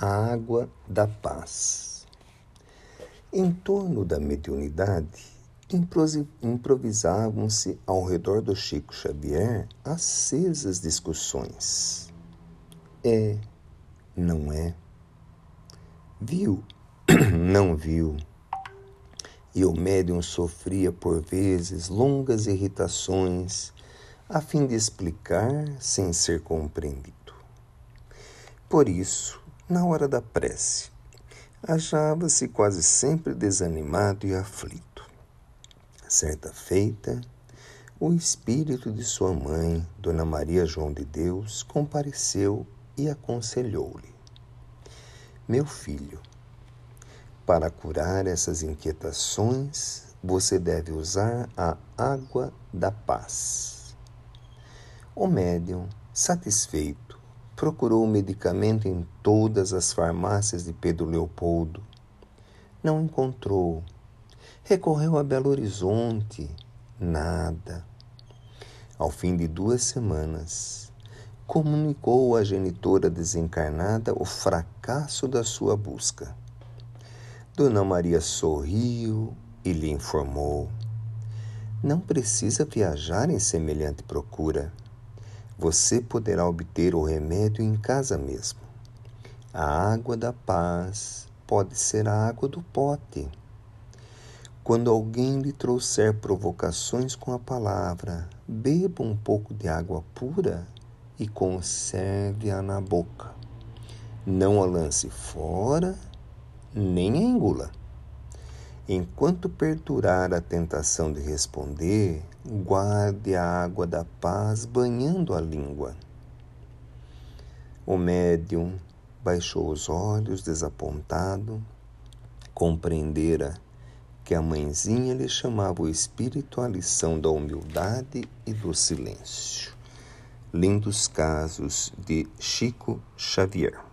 A água da paz. Em torno da mediunidade, improvisavam-se ao redor do Chico Xavier acesas discussões. É, não é? Viu, não viu? E o médium sofria por vezes longas irritações a fim de explicar sem ser compreendido. Por isso, na hora da prece, achava-se quase sempre desanimado e aflito. Certa feita, o espírito de sua mãe, Dona Maria João de Deus, compareceu e aconselhou-lhe: Meu filho, para curar essas inquietações, você deve usar a água da paz. O médium, satisfeito, procurou medicamento em todas as farmácias de Pedro Leopoldo. Não encontrou. Recorreu a Belo Horizonte. Nada. Ao fim de duas semanas, comunicou à genitora desencarnada o fracasso da sua busca. Dona Maria sorriu e lhe informou: Não precisa viajar em semelhante procura. Você poderá obter o remédio em casa mesmo. A água da paz pode ser a água do pote. Quando alguém lhe trouxer provocações com a palavra, beba um pouco de água pura e conserve-a na boca. Não a lance fora nem a engula. Enquanto perdurar a tentação de responder, guarde a água da paz banhando a língua. O médium baixou os olhos desapontado, compreendera que a mãezinha lhe chamava o espírito à lição da humildade e do silêncio. Lindos casos de Chico Xavier.